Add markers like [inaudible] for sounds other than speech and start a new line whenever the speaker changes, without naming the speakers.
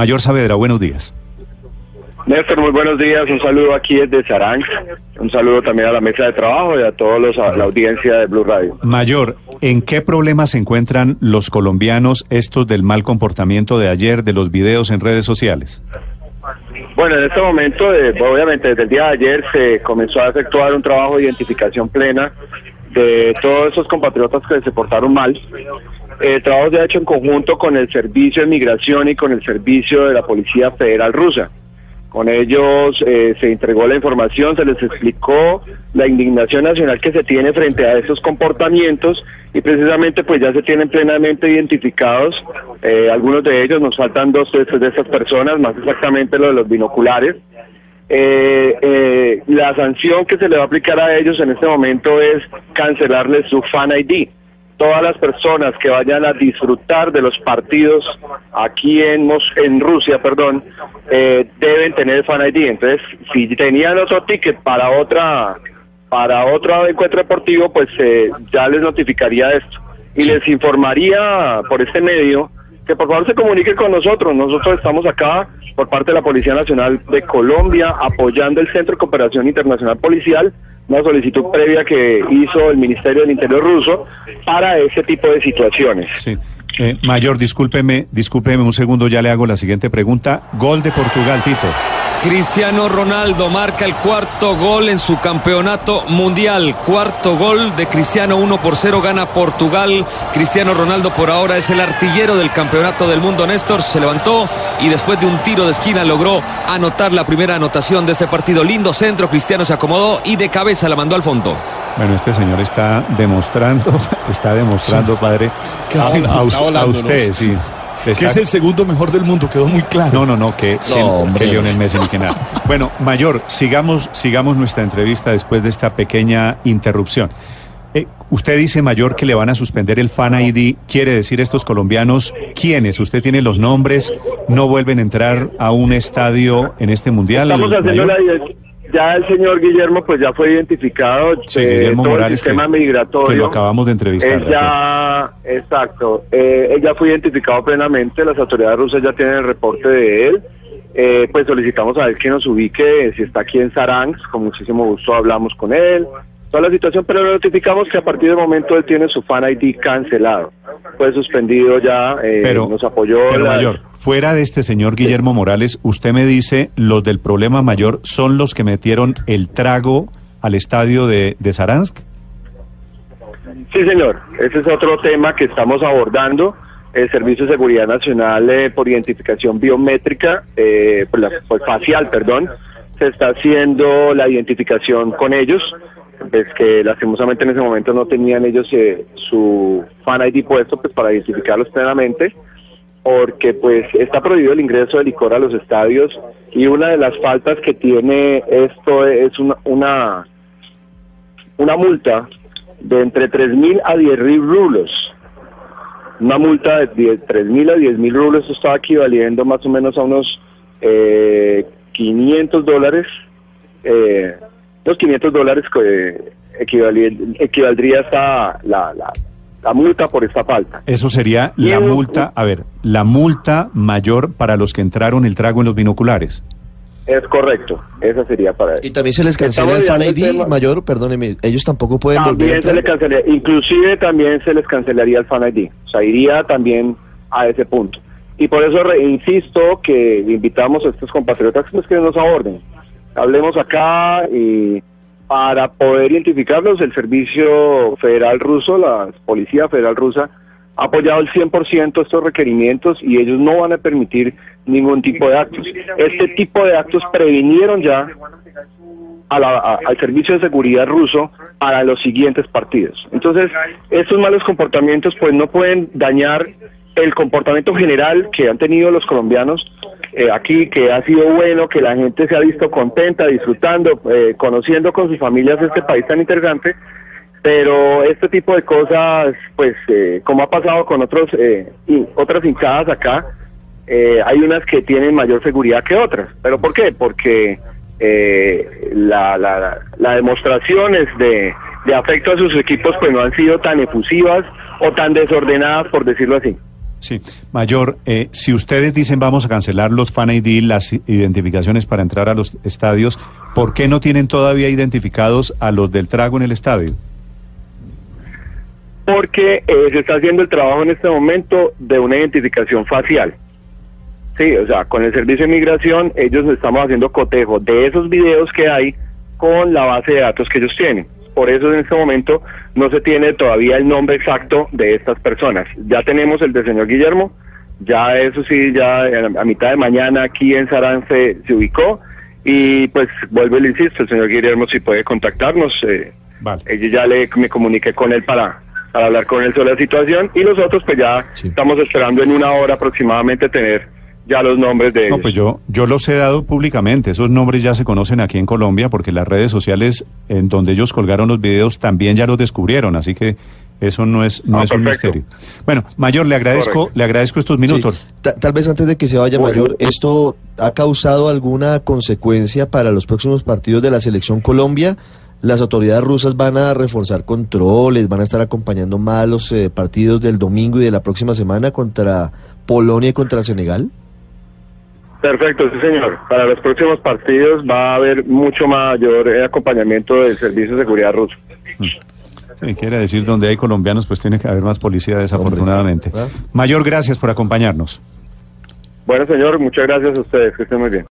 Mayor Saavedra, buenos días.
Néstor, muy buenos días. Un saludo aquí desde Saranx. Un saludo también a la mesa de trabajo y a todos los, a la audiencia de Blue Radio.
Mayor, ¿en qué problemas se encuentran los colombianos estos del mal comportamiento de ayer, de los videos en redes sociales?
Bueno, en este momento, eh, obviamente desde el día de ayer se comenzó a efectuar un trabajo de identificación plena de todos esos compatriotas que se portaron mal. El trabajo se ha hecho en conjunto con el Servicio de Migración y con el Servicio de la Policía Federal Rusa. Con ellos eh, se entregó la información, se les explicó la indignación nacional que se tiene frente a esos comportamientos y precisamente pues ya se tienen plenamente identificados eh, algunos de ellos, nos faltan dos de, de esas personas, más exactamente lo de los binoculares. Eh, la sanción que se le va a aplicar a ellos en este momento es cancelarles su Fan ID todas las personas que vayan a disfrutar de los partidos aquí en, en Rusia, perdón, eh, deben tener Fan ID. Entonces, si tenían otro ticket para otra para otro encuentro deportivo, pues eh, ya les notificaría esto y les informaría por este medio que por favor se comuniquen con nosotros. Nosotros estamos acá por parte de la Policía Nacional de Colombia apoyando el Centro de Cooperación Internacional Policial una solicitud previa que hizo el Ministerio del Interior ruso para ese tipo de situaciones.
Sí. Eh, mayor, discúlpeme, discúlpeme un segundo, ya le hago la siguiente pregunta. Gol de Portugal, Tito.
Cristiano Ronaldo marca el cuarto gol en su campeonato mundial. Cuarto gol de Cristiano 1 por 0 gana Portugal. Cristiano Ronaldo por ahora es el artillero del campeonato del mundo. Néstor se levantó y después de un tiro de esquina logró anotar la primera anotación de este partido. Lindo centro, Cristiano se acomodó y de cabeza la mandó al fondo.
Bueno, este señor está demostrando, [laughs] está demostrando, padre, a, a usted, sí
que es el segundo mejor del mundo, quedó muy claro.
No, no, no, que, que, Lionel Messi ni que nada. Bueno, Mayor, sigamos, sigamos nuestra entrevista después de esta pequeña interrupción. Eh, usted dice, Mayor, que le van a suspender el Fan ID. ¿Quiere decir estos colombianos quiénes? ¿Usted tiene los nombres? ¿No vuelven a entrar a un estadio en este mundial?
Estamos haciendo la ya el señor Guillermo pues ya fue identificado
sí, Guillermo todo Morales,
el sistema migratorio.
que lo acabamos de entrevistar
ya exacto eh, él ya fue identificado plenamente las autoridades rusas ya tienen el reporte de él. Eh, pues solicitamos a él que nos ubique si está aquí en Saransk con muchísimo gusto hablamos con él toda la situación, pero le notificamos que a partir del momento él tiene su Fan ID cancelado. Fue suspendido ya, eh,
pero,
nos apoyó.
Pero mayor, fuera de este señor Guillermo Morales, usted me dice, los del problema mayor son los que metieron el trago al estadio de, de Saransk.
Sí, señor. Ese es otro tema que estamos abordando. El Servicio de Seguridad Nacional eh, por identificación biométrica, eh, por, la, por facial, perdón, se está haciendo la identificación con ellos es que lastimosamente en ese momento no tenían ellos eh, su fan ID puesto pues para identificarlos plenamente porque pues está prohibido el ingreso de licor a los estadios y una de las faltas que tiene esto es una una, una multa de entre 3.000 a 10.000 rublos. Una multa de 3.000 a 10.000 rublos, esto está equivaliendo más o menos a unos eh, 500 dólares. Eh, los 500 dólares que equivaldría hasta la, la, multa por esta falta.
Eso sería la multa, a ver, la multa mayor para los que entraron el trago en los binoculares.
Es correcto, esa sería para
Y también se les cancela el Fan ID mayor, perdóneme, ellos tampoco pueden volver a
entrar. Se cancelaría, inclusive también se les cancelaría el Fan ID, o sea, iría también a ese punto. Y por eso insisto que invitamos a estos compatriotas pues, que nos aborden hablemos acá y para poder identificarlos, el Servicio Federal Ruso, la Policía Federal Rusa, ha apoyado el 100% estos requerimientos y ellos no van a permitir ningún tipo de actos. Este tipo de actos previnieron ya al Servicio de Seguridad ruso para los siguientes partidos. Entonces, estos malos comportamientos pues no pueden dañar el comportamiento general que han tenido los colombianos eh, aquí, que ha sido bueno, que la gente se ha visto contenta, disfrutando, eh, conociendo con sus familias este país tan interesante, pero este tipo de cosas, pues eh, como ha pasado con otros otras hinchadas acá, hay unas que tienen mayor seguridad que otras. ¿Pero por qué? Porque la, la, la demostraciones de, de afecto a sus equipos pues no han sido tan efusivas o tan desordenadas, por decirlo así.
Sí, Mayor, eh, si ustedes dicen vamos a cancelar los Fan ID, las identificaciones para entrar a los estadios, ¿por qué no tienen todavía identificados a los del trago en el estadio?
Porque eh, se está haciendo el trabajo en este momento de una identificación facial. Sí, o sea, con el servicio de migración ellos estamos haciendo cotejo de esos videos que hay con la base de datos que ellos tienen. Por eso en este momento no se tiene todavía el nombre exacto de estas personas. Ya tenemos el del señor Guillermo, ya eso sí, ya a mitad de mañana aquí en Sarance se ubicó y pues vuelvo y le insisto, el señor Guillermo si puede contactarnos, eh,
Vale.
ya le me comuniqué con él para, para hablar con él sobre la situación y nosotros pues ya
Sí.
estamos esperando en una hora aproximadamente tener ya los nombres de
No,
ellos.
pues yo, yo los he dado públicamente. Esos nombres ya se conocen aquí en Colombia porque las redes sociales en donde ellos colgaron los videos también ya los descubrieron. Así que eso no es, no
Ah,
es un misterio. Bueno, Mayor, le agradezco,
Correcto.
le agradezco estos minutos.
Sí. Ta- Tal vez antes de que se vaya
Bueno.
Mayor, ¿esto ha causado alguna consecuencia para los próximos partidos de la selección Colombia? ¿Las autoridades rusas van a reforzar controles, van a estar acompañando más los eh, partidos del domingo y de la próxima semana contra Polonia y contra Senegal?
Perfecto, sí señor. Para los próximos partidos va a haber mucho mayor eh, acompañamiento del Servicio de Seguridad ruso.
Sí, quiere decir, donde hay colombianos, pues tiene que haber más policía, desafortunadamente. Mayor, gracias por acompañarnos.
Bueno señor, muchas gracias a ustedes, que estén muy bien.